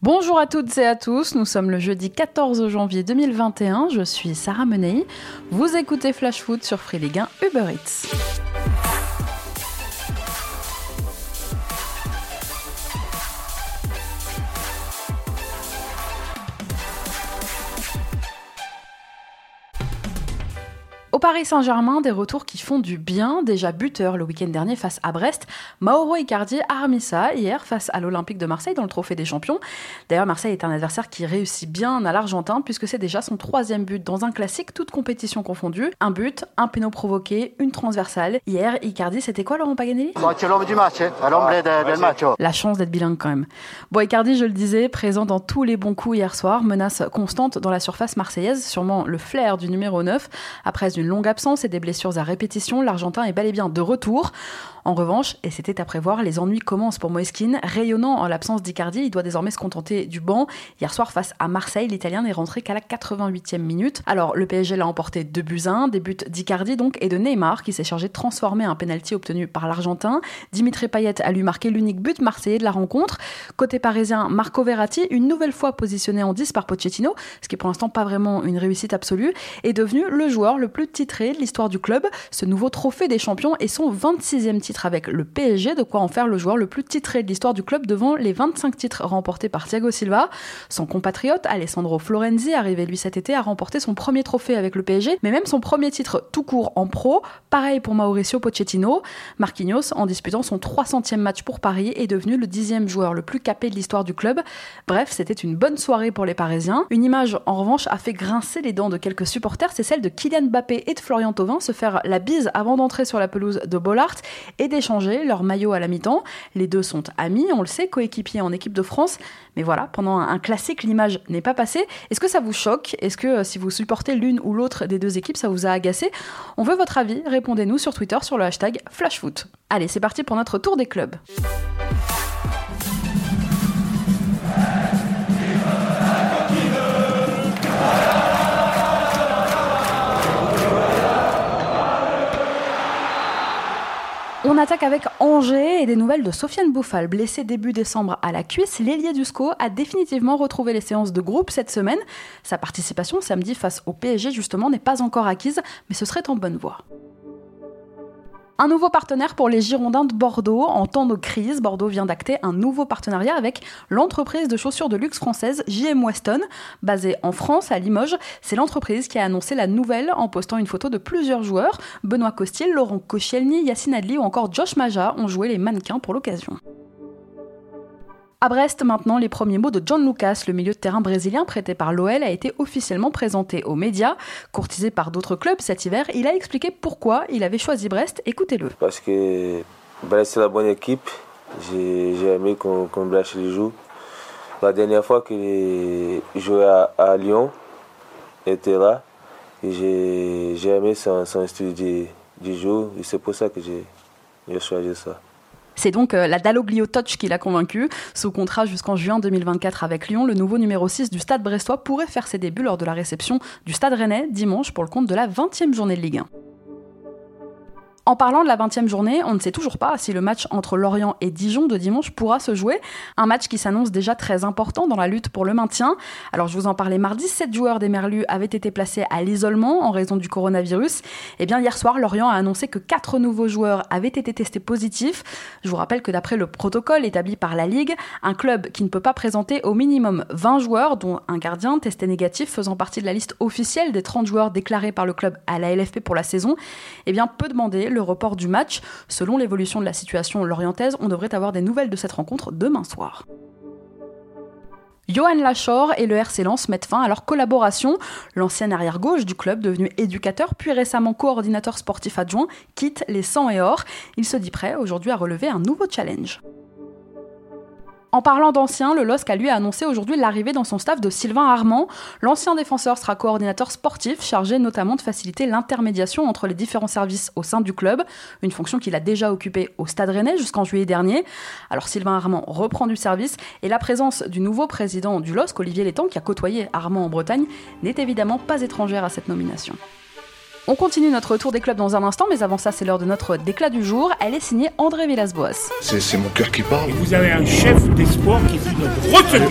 Bonjour à toutes et à tous, nous sommes le jeudi 14 janvier 2021, je suis Sarah Menei, vous écoutez Flash Foot sur Free Ligue 1 Uber Eats. Paris Saint-Germain, des retours qui font du bien. Déjà buteur le week-end dernier face à Brest, Mauro Icardi a remis ça hier face à l'Olympique de Marseille dans le Trophée des Champions. D'ailleurs, Marseille est un adversaire qui réussit bien à l'Argentin puisque c'est déjà son troisième but dans un classique, toute compétition confondue. Un but, un péno provoqué, une transversale. Hier, Icardi, c'était quoi Laurent Paganelli? L'homme du match, hein. l'homme del match. Oh. La chance d'être bilingue quand même. Bon, Icardi, je le disais, présent dans tous les bons coups hier soir, menace constante dans la surface marseillaise, sûrement le flair du numéro 9 après une longue absence et des blessures à répétition, l'Argentin est bel et bien de retour. En revanche, et c'était à prévoir, les ennuis commencent pour Moeskin. Rayonnant en l'absence d'Icardi, il doit désormais se contenter du banc. Hier soir, face à Marseille, l'Italien n'est rentré qu'à la 88e minute. Alors, le PSG l'a emporté 2 buts 1, des buts d'Icardi donc et de Neymar qui s'est chargé de transformer un penalty obtenu par l'Argentin. Dimitri Payet a lui marqué l'unique but marseillais de la rencontre. Côté parisien, Marco Verratti, une nouvelle fois positionné en 10 par Pochettino, ce qui est pour l'instant pas vraiment une réussite absolue, est devenu le joueur le plus titré de l'histoire du club. Ce nouveau trophée des champions est son 26e titre avec le PSG, de quoi en faire le joueur le plus titré de l'histoire du club devant les 25 titres remportés par Thiago Silva. Son compatriote Alessandro Florenzi, arrivé lui cet été, a remporté son premier trophée avec le PSG, mais même son premier titre tout court en pro. Pareil pour Mauricio Pochettino. Marquinhos, en disputant son 300e match pour Paris, est devenu le dixième joueur le plus capé de l'histoire du club. Bref, c'était une bonne soirée pour les Parisiens. Une image, en revanche, a fait grincer les dents de quelques supporters, c'est celle de Kylian Mbappé et de Florian Thauvin se faire la bise avant d'entrer sur la pelouse de Bollard et d'échanger leur maillot à la mi-temps. Les deux sont amis, on le sait, coéquipiers en équipe de France. Mais voilà, pendant un classique, l'image n'est pas passée. Est-ce que ça vous choque? Est-ce que euh, si vous supportez l'une ou l'autre des deux équipes, ça vous a agacé? On veut votre avis, répondez-nous sur Twitter sur le hashtag FlashFoot. Allez, c'est parti pour notre tour des clubs. On attaque avec Angers et des nouvelles de Sofiane Bouffal. Blessé début décembre à la cuisse, l'ailier du SCO a définitivement retrouvé les séances de groupe cette semaine. Sa participation samedi face au PSG justement n'est pas encore acquise, mais ce serait en bonne voie. Un nouveau partenaire pour les Girondins de Bordeaux. En temps de crise, Bordeaux vient d'acter un nouveau partenariat avec l'entreprise de chaussures de luxe française JM Weston. Basée en France, à Limoges, c'est l'entreprise qui a annoncé la nouvelle en postant une photo de plusieurs joueurs. Benoît Costil, Laurent Koscielny, Yacine Adli ou encore Josh Maja ont joué les mannequins pour l'occasion. À Brest, maintenant, les premiers mots de John Lucas, le milieu de terrain brésilien prêté par l'OL, a été officiellement présenté aux médias. Courtisé par d'autres clubs cet hiver, il a expliqué pourquoi il avait choisi Brest. Écoutez-le. Parce que Brest, c'est la bonne équipe. J'ai aimé qu'on qu Brest les joue. La dernière fois j'ai joué à, à, Lyon, était là. J'ai aimé son, son style du jeu. Et c'est pour ça que j'ai choisi ça. C'est donc euh, la Dalloglio Touch qui l'a convaincu. Sous contrat jusqu'en juin 2024 avec Lyon, le nouveau numéro 6 du Stade brestois pourrait faire ses débuts lors de la réception du Stade rennais dimanche pour le compte de la 20e journée de Ligue 1. En parlant de la 20e journée, on ne sait toujours pas si le match entre Lorient et Dijon de dimanche pourra se jouer. Un match qui s'annonce déjà très important dans la lutte pour le maintien. Alors je vous en parlais mardi, 7 joueurs des Merlus avaient été placés à l'isolement en raison du coronavirus. Et eh bien hier soir, Lorient a annoncé que 4 nouveaux joueurs avaient été testés positifs. Je vous rappelle que d'après le protocole établi par la Ligue, un club qui ne peut pas présenter au minimum 20 joueurs, dont un gardien testé négatif faisant partie de la liste officielle des 30 joueurs déclarés par le club à la LFP pour la saison, eh bien peut demander le report du match. Selon l'évolution de la situation lorientaise, on devrait avoir des nouvelles de cette rencontre demain soir. Johan Lachor et le RC Lens mettent fin à leur collaboration. L'ancien arrière-gauche du club, devenu éducateur puis récemment coordinateur sportif adjoint, quitte les 100 et or. Il se dit prêt aujourd'hui à relever un nouveau challenge. En parlant d'anciens, le LOSC a lui annoncé aujourd'hui l'arrivée dans son staff de Sylvain Armand. L'ancien défenseur sera coordinateur sportif, chargé notamment de faciliter l'intermédiation entre les différents services au sein du club, une fonction qu'il a déjà occupée au Stade Rennais jusqu'en juillet dernier. Alors Sylvain Armand reprend du service et la présence du nouveau président du LOSC, Olivier Létang, qui a côtoyé Armand en Bretagne, n'est évidemment pas étrangère à cette nomination. On continue notre tour des clubs dans un instant, mais avant ça, c'est l'heure de notre déclat du jour. Elle est signée André Villas-Boas. C'est mon cœur qui parle. vous avez un chef d'espoir qui est une retenue.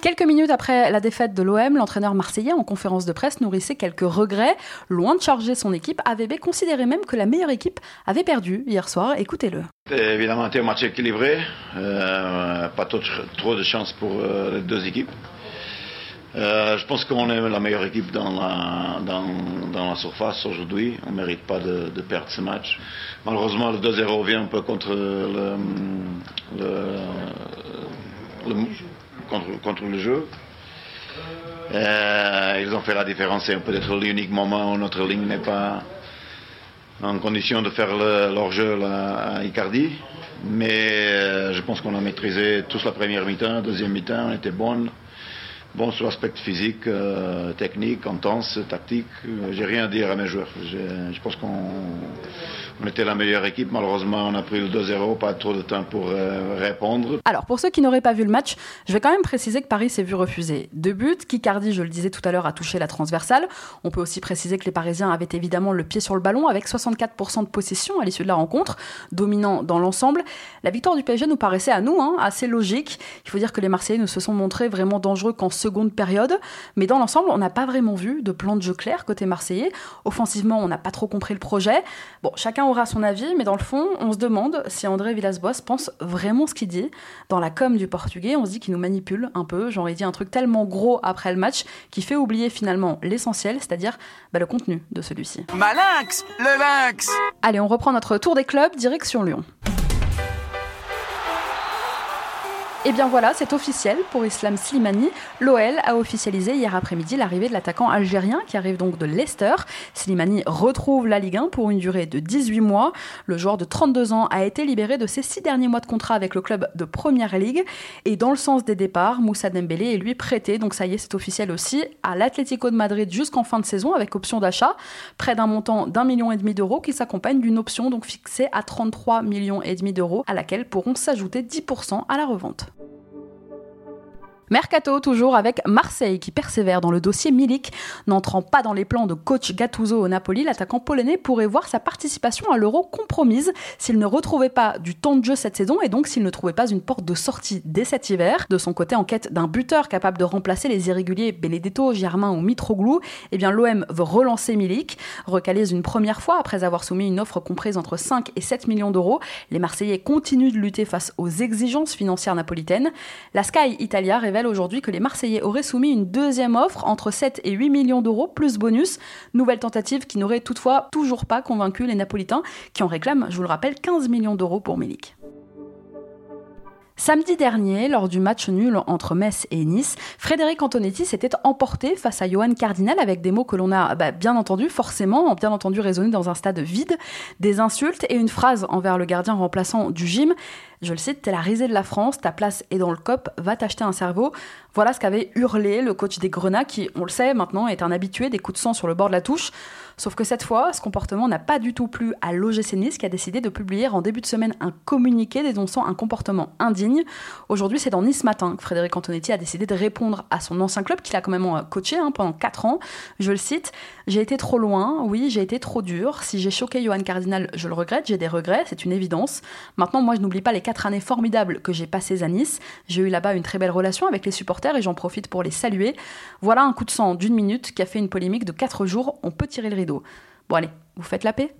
Quelques minutes après la défaite de l'OM, l'entraîneur marseillais en conférence de presse nourrissait quelques regrets. Loin de charger son équipe, AVB considérait même que la meilleure équipe avait perdu hier soir. Écoutez-le. Évidemment, c'était un match équilibré. Euh, pas trop, de chance pour euh, les deux équipes. Euh, je pense qu'on est la meilleure équipe dans la, surface aujourd'hui. On ne mérite pas de, perdre ce match. Malheureusement, le 2-0 vient un peu contre le, le contre, le jeu. Euh, ils ont fait la différence. C'est peut-être l'unique moment où notre ligne n'est pas en condition de faire leur jeu à Icardi. Mais euh, je pense qu'on a maîtrisé tous la première mi-temps, deuxième mi-temps, on était bonne. Bon, sur l'aspect physique, euh, technique, intense, tactique, j'ai rien à dire à mes joueurs. Je pense qu'on on était la meilleure équipe. Malheureusement, on a pris le 2-0, pas trop de temps pour euh, répondre. Alors, pour ceux qui n'auraient pas vu le match, je vais quand même préciser que Paris s'est vu refuser deux buts. Kikardi, je le disais tout à l'heure, a touché la transversale. On peut aussi préciser que les Parisiens avaient évidemment le pied sur le ballon avec 64% de possession à l'issue de la rencontre, dominant dans l'ensemble. La victoire du PSG nous paraissait à nous hein, assez logique. Il faut dire que les Marseillais ne se sont montrés vraiment dangereux qu'en seconde période. Mais dans l'ensemble, on n'a pas vraiment vu de plan de jeu clair côté Marseillais. Offensivement, on n'a pas trop compris le projet. Bon, chacun aura son avis, mais dans le fond, on se demande si André Villas-Boas pense vraiment ce qu'il dit. Dans la com du portugais, on se dit qu'il nous manipule un peu. Genre, il dit un truc tellement gros après le match qui fait oublier finalement l'essentiel, c'est-à-dire bah, le contenu de celui-ci. Malinx Le lynx Allez, on reprend notre tour des clubs, direction Lyon. Et eh bien voilà, c'est officiel pour Islam Slimani. L'OL a officialisé hier après-midi l'arrivée de l'attaquant algérien qui arrive donc de Leicester. Slimani retrouve la Ligue 1 pour une durée de 18 mois. Le joueur de 32 ans a été libéré de ses 6 derniers mois de contrat avec le club de Première Ligue. Et dans le sens des départs, Moussa Dembélé est lui prêté, donc ça y est, c'est officiel aussi, à l'Atlético de Madrid jusqu'en fin de saison avec option d'achat, près d'un montant d'un million et demi d'euros qui s'accompagne d'une option donc fixée à 33 millions et demi d'euros à laquelle pourront s'ajouter 10% à la revente. Mercato toujours avec Marseille qui persévère dans le dossier Milik. N'entrant pas dans les plans de coach Gattuso au Napoli, l'attaquant polonais pourrait voir sa participation à l'Euro compromise s'il ne retrouvait pas du temps de jeu cette saison et donc s'il ne trouvait pas une porte de sortie dès cet hiver. De son côté, en quête d'un buteur capable de remplacer les irréguliers Benedetto, Germain ou Mitroglou, eh bien l'OM veut relancer Milik. Recalé une première fois après avoir soumis une offre comprise entre 5 et 7 millions d'euros, les Marseillais continuent de lutter face aux exigences financières napolitaines. La Sky Italia révèle aujourd'hui que les Marseillais auraient soumis une deuxième offre entre 7 et 8 millions d'euros plus bonus. Nouvelle tentative qui n'aurait toutefois toujours pas convaincu les Napolitains qui en réclament, je vous le rappelle, 15 millions d'euros pour Milik. Samedi dernier, lors du match nul entre Metz et Nice, Frédéric Antonetti s'était emporté face à Johan Cardinal avec des mots que l'on a bah, bien entendu, forcément, bien entendu résonner dans un stade vide, des insultes et une phrase envers le gardien remplaçant du gym. Je le cite, t'es la risée de la France, ta place est dans le COP, va t'acheter un cerveau. Voilà ce qu'avait hurlé le coach des Grenats qui, on le sait maintenant, est un habitué des coups de sang sur le bord de la touche. Sauf que cette fois, ce comportement n'a pas du tout plu à l'OGC Nice qui a décidé de publier en début de semaine un communiqué dénonçant un comportement indigne. Aujourd'hui, c'est dans Nice Matin que Frédéric Antonetti a décidé de répondre à son ancien club qu'il a quand même euh, coaché hein, pendant 4 ans. Je le cite J'ai été trop loin, oui, j'ai été trop dur. Si j'ai choqué Johan Cardinal, je le regrette, j'ai des regrets, c'est une évidence. Maintenant, moi, je n'oublie pas les 4 années formidables que j'ai passées à Nice. J'ai eu là-bas une très belle relation avec les supporters et j'en profite pour les saluer. Voilà un coup de sang d'une minute qui a fait une polémique de 4 jours. On peut tirer le rideau. Bon allez, vous faites la paix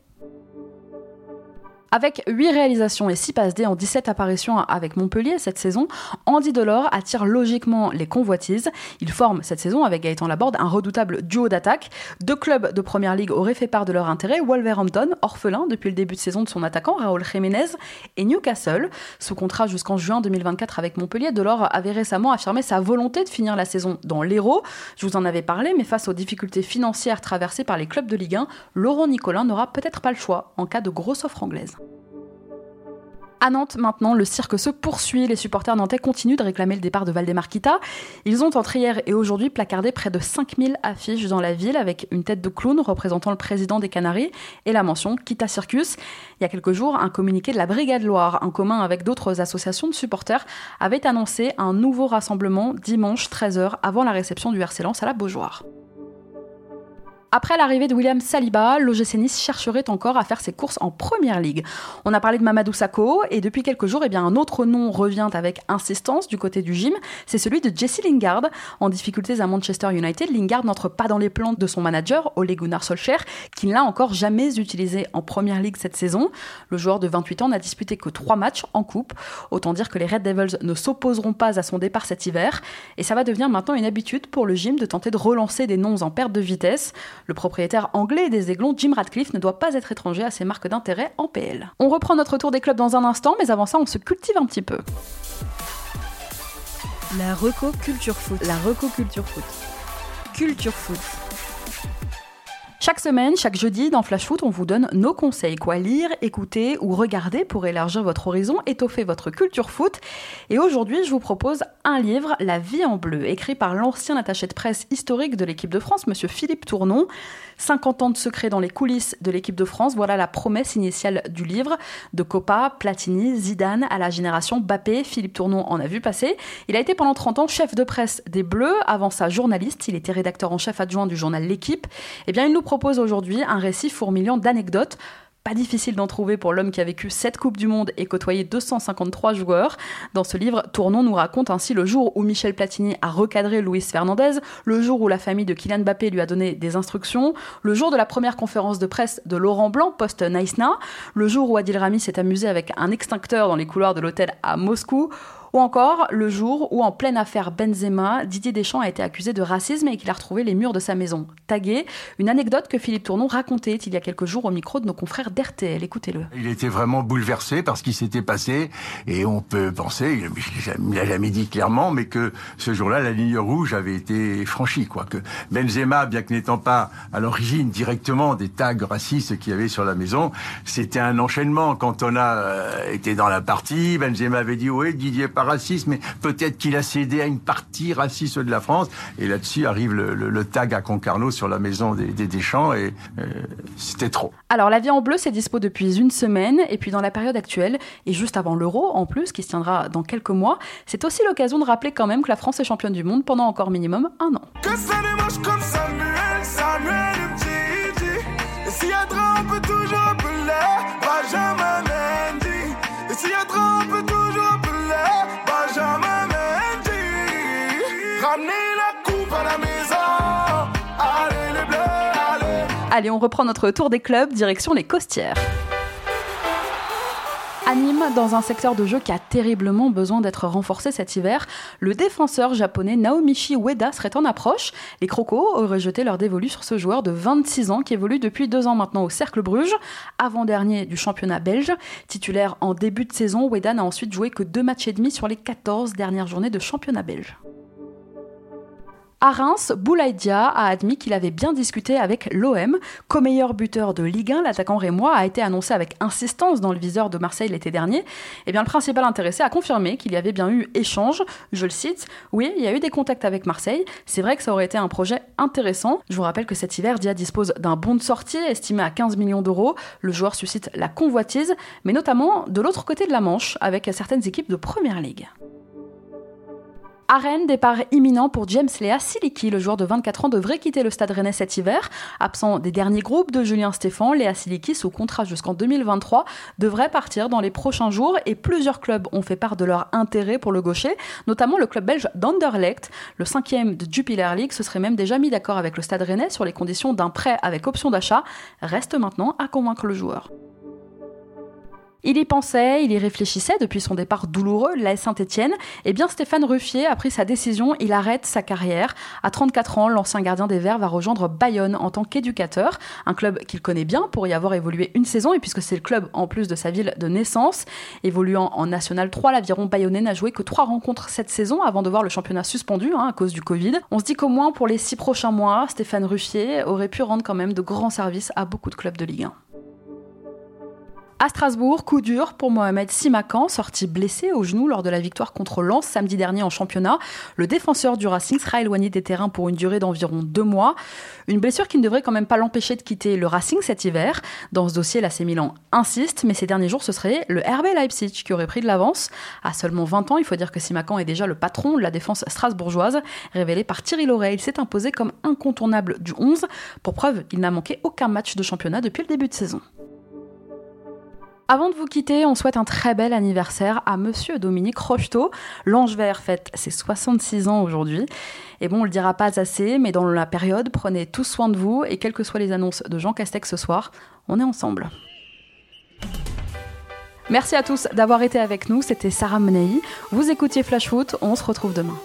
avec 8 réalisations et 6 passes D en 17 apparitions avec Montpellier cette saison, Andy Delors attire logiquement les convoitises. Il forme cette saison avec Gaëtan Laborde un redoutable duo d'attaque. Deux clubs de première ligue auraient fait part de leur intérêt Wolverhampton, orphelin depuis le début de saison de son attaquant Raúl Jiménez, et Newcastle. Sous contrat jusqu'en juin 2024 avec Montpellier, Delors avait récemment affirmé sa volonté de finir la saison dans l'Hérault. Je vous en avais parlé, mais face aux difficultés financières traversées par les clubs de Ligue 1, Laurent Nicolin n'aura peut-être pas le choix en cas de grosse offre anglaise. À Nantes, maintenant, le cirque se poursuit. Les supporters nantais continuent de réclamer le départ de Valdemar Kita. Ils ont entre hier et aujourd'hui placardé près de 5000 affiches dans la ville avec une tête de clown représentant le président des Canaries et la mention Kita Circus. Il y a quelques jours, un communiqué de la Brigade Loire, en commun avec d'autres associations de supporters, avait annoncé un nouveau rassemblement dimanche 13h avant la réception du RC Lens à la Beaujoire. Après l'arrivée de William Saliba, l'OGC Nice chercherait encore à faire ses courses en première ligue. On a parlé de Mamadou Sakho et depuis quelques jours, eh bien, un autre nom revient avec insistance du côté du gym, c'est celui de Jesse Lingard. En difficulté à Manchester United, Lingard n'entre pas dans les plans de son manager, Ole Gunnar Solskjaer, qui ne l'a encore jamais utilisé en première ligue cette saison. Le joueur de 28 ans n'a disputé que trois matchs en coupe. Autant dire que les Red Devils ne s'opposeront pas à son départ cet hiver. Et ça va devenir maintenant une habitude pour le gym de tenter de relancer des noms en perte de vitesse. Le propriétaire anglais des Aiglons, Jim Radcliffe, ne doit pas être étranger à ses marques d'intérêt en PL. On reprend notre tour des clubs dans un instant, mais avant ça, on se cultive un petit peu. La Reco Culture Foot. La Reco Culture Foot. Culture Foot. Chaque semaine, chaque jeudi, dans Flash Foot, on vous donne nos conseils. Quoi lire, écouter ou regarder pour élargir votre horizon, étoffer votre culture foot. Et aujourd'hui, je vous propose un livre, La vie en bleu, écrit par l'ancien attaché de presse historique de l'équipe de France, monsieur Philippe Tournon. 50 ans de secret dans les coulisses de l'équipe de France, voilà la promesse initiale du livre. De Copa, Platini, Zidane à la génération Bappé, Philippe Tournon en a vu passer. Il a été pendant 30 ans chef de presse des Bleus, avant ça journaliste, il était rédacteur en chef adjoint du journal L'équipe. Eh bien, il nous propose aujourd'hui un récit fourmillant d'anecdotes pas difficile d'en trouver pour l'homme qui a vécu 7 Coupes du Monde et côtoyé 253 joueurs. Dans ce livre, Tournon nous raconte ainsi le jour où Michel Platini a recadré Luis Fernandez, le jour où la famille de Kylian Mbappé lui a donné des instructions, le jour de la première conférence de presse de Laurent Blanc post-Naïsna, le jour où Adil Rami s'est amusé avec un extincteur dans les couloirs de l'hôtel à Moscou, ou encore le jour où, en pleine affaire Benzema, Didier Deschamps a été accusé de racisme et qu'il a retrouvé les murs de sa maison tagués. Une anecdote que Philippe Tournon racontait il y a quelques jours au micro de nos confrères d'RTL. Écoutez-le. Il était vraiment bouleversé par ce qui s'était passé et on peut penser, il l'a jamais dit clairement, mais que ce jour-là, la ligne rouge avait été franchie. Quoi. Que Benzema, bien que n'étant pas à l'origine directement des tags racistes qu'il y avait sur la maison, c'était un enchaînement. Quand on a euh, été dans la partie, Benzema avait dit oui, Didier pas raciste, mais peut-être qu'il a cédé à une partie raciste de la France. Et là-dessus arrive le, tag à Concarneau sur la maison des, Deschamps et euh, c'était trop. Alors la vie en bleu, c'est dispo depuis une semaine et puis dans la période actuelle et juste avant l'Euro en plus, qui se tiendra dans quelques mois, c'est aussi l'occasion de rappeler quand même que la France est championne du monde pendant encore minimum un an. Que ça comme Samuel, Samuel, Allez, on reprend notre tour des clubs, direction les Costières. Anime, dans un secteur de jeu qui a terriblement besoin d'être renforcé cet hiver, le défenseur japonais Naomichi Ueda serait en approche. Les Crocos auraient jeté leur dévolu sur ce joueur de 26 ans qui évolue depuis deux ans maintenant au Cercle Bruges, avant-dernier du championnat belge. Titulaire en début de saison, Ueda n'a ensuite joué que deux matchs et demi sur les 14 dernières journées de championnat belge. À Reims, Boulaïdia a admis qu'il avait bien discuté avec l'OM. Co-meilleur buteur de Ligue 1, l'attaquant rémois a été annoncé avec insistance dans le viseur de Marseille l'été dernier. Eh bien, le principal intéressé a confirmé qu'il y avait bien eu échange. Je le cite Oui, il y a eu des contacts avec Marseille. C'est vrai que ça aurait été un projet intéressant. Je vous rappelle que cet hiver, Dia dispose d'un bon de sortie estimé à 15 millions d'euros. Le joueur suscite la convoitise, mais notamment de l'autre côté de la Manche, avec certaines équipes de première ligue. À départ imminent pour James Lea Siliki. Le joueur de 24 ans devrait quitter le stade rennais cet hiver. Absent des derniers groupes de Julien Stéphan, Léa Siliki, sous contrat jusqu'en 2023, devrait partir dans les prochains jours et plusieurs clubs ont fait part de leur intérêt pour le gaucher, notamment le club belge d'Anderlecht. Le cinquième de Jupiler League se serait même déjà mis d'accord avec le stade rennais sur les conditions d'un prêt avec option d'achat. Reste maintenant à convaincre le joueur. Il y pensait, il y réfléchissait depuis son départ douloureux de Saint-Etienne. Eh bien, Stéphane Ruffier a pris sa décision, il arrête sa carrière. À 34 ans, l'ancien gardien des Verts va rejoindre Bayonne en tant qu'éducateur, un club qu'il connaît bien pour y avoir évolué une saison et puisque c'est le club en plus de sa ville de naissance. Évoluant en National 3, l'aviron bayonnais n'a joué que trois rencontres cette saison avant de voir le championnat suspendu hein, à cause du Covid. On se dit qu'au moins pour les six prochains mois, Stéphane Ruffier aurait pu rendre quand même de grands services à beaucoup de clubs de Ligue 1. À Strasbourg, coup dur pour Mohamed Simakan, sorti blessé au genou lors de la victoire contre Lens samedi dernier en championnat. Le défenseur du Racing sera éloigné des terrains pour une durée d'environ deux mois. Une blessure qui ne devrait quand même pas l'empêcher de quitter le Racing cet hiver. Dans ce dossier, l'AC Milan insiste, mais ces derniers jours, ce serait le RB Leipzig qui aurait pris de l'avance. À seulement 20 ans, il faut dire que Simakan est déjà le patron de la défense strasbourgeoise. Révélé par Thierry Loret, il s'est imposé comme incontournable du 11. Pour preuve, il n'a manqué aucun match de championnat depuis le début de saison. Avant de vous quitter, on souhaite un très bel anniversaire à Monsieur Dominique Rocheteau. L'Ange Vert fête ses 66 ans aujourd'hui. Et bon, on le dira pas assez, mais dans la période, prenez tous soin de vous et quelles que soient les annonces de Jean Castex ce soir, on est ensemble. Merci à tous d'avoir été avec nous, c'était Sarah Menei. Vous écoutiez Flash Foot, on se retrouve demain.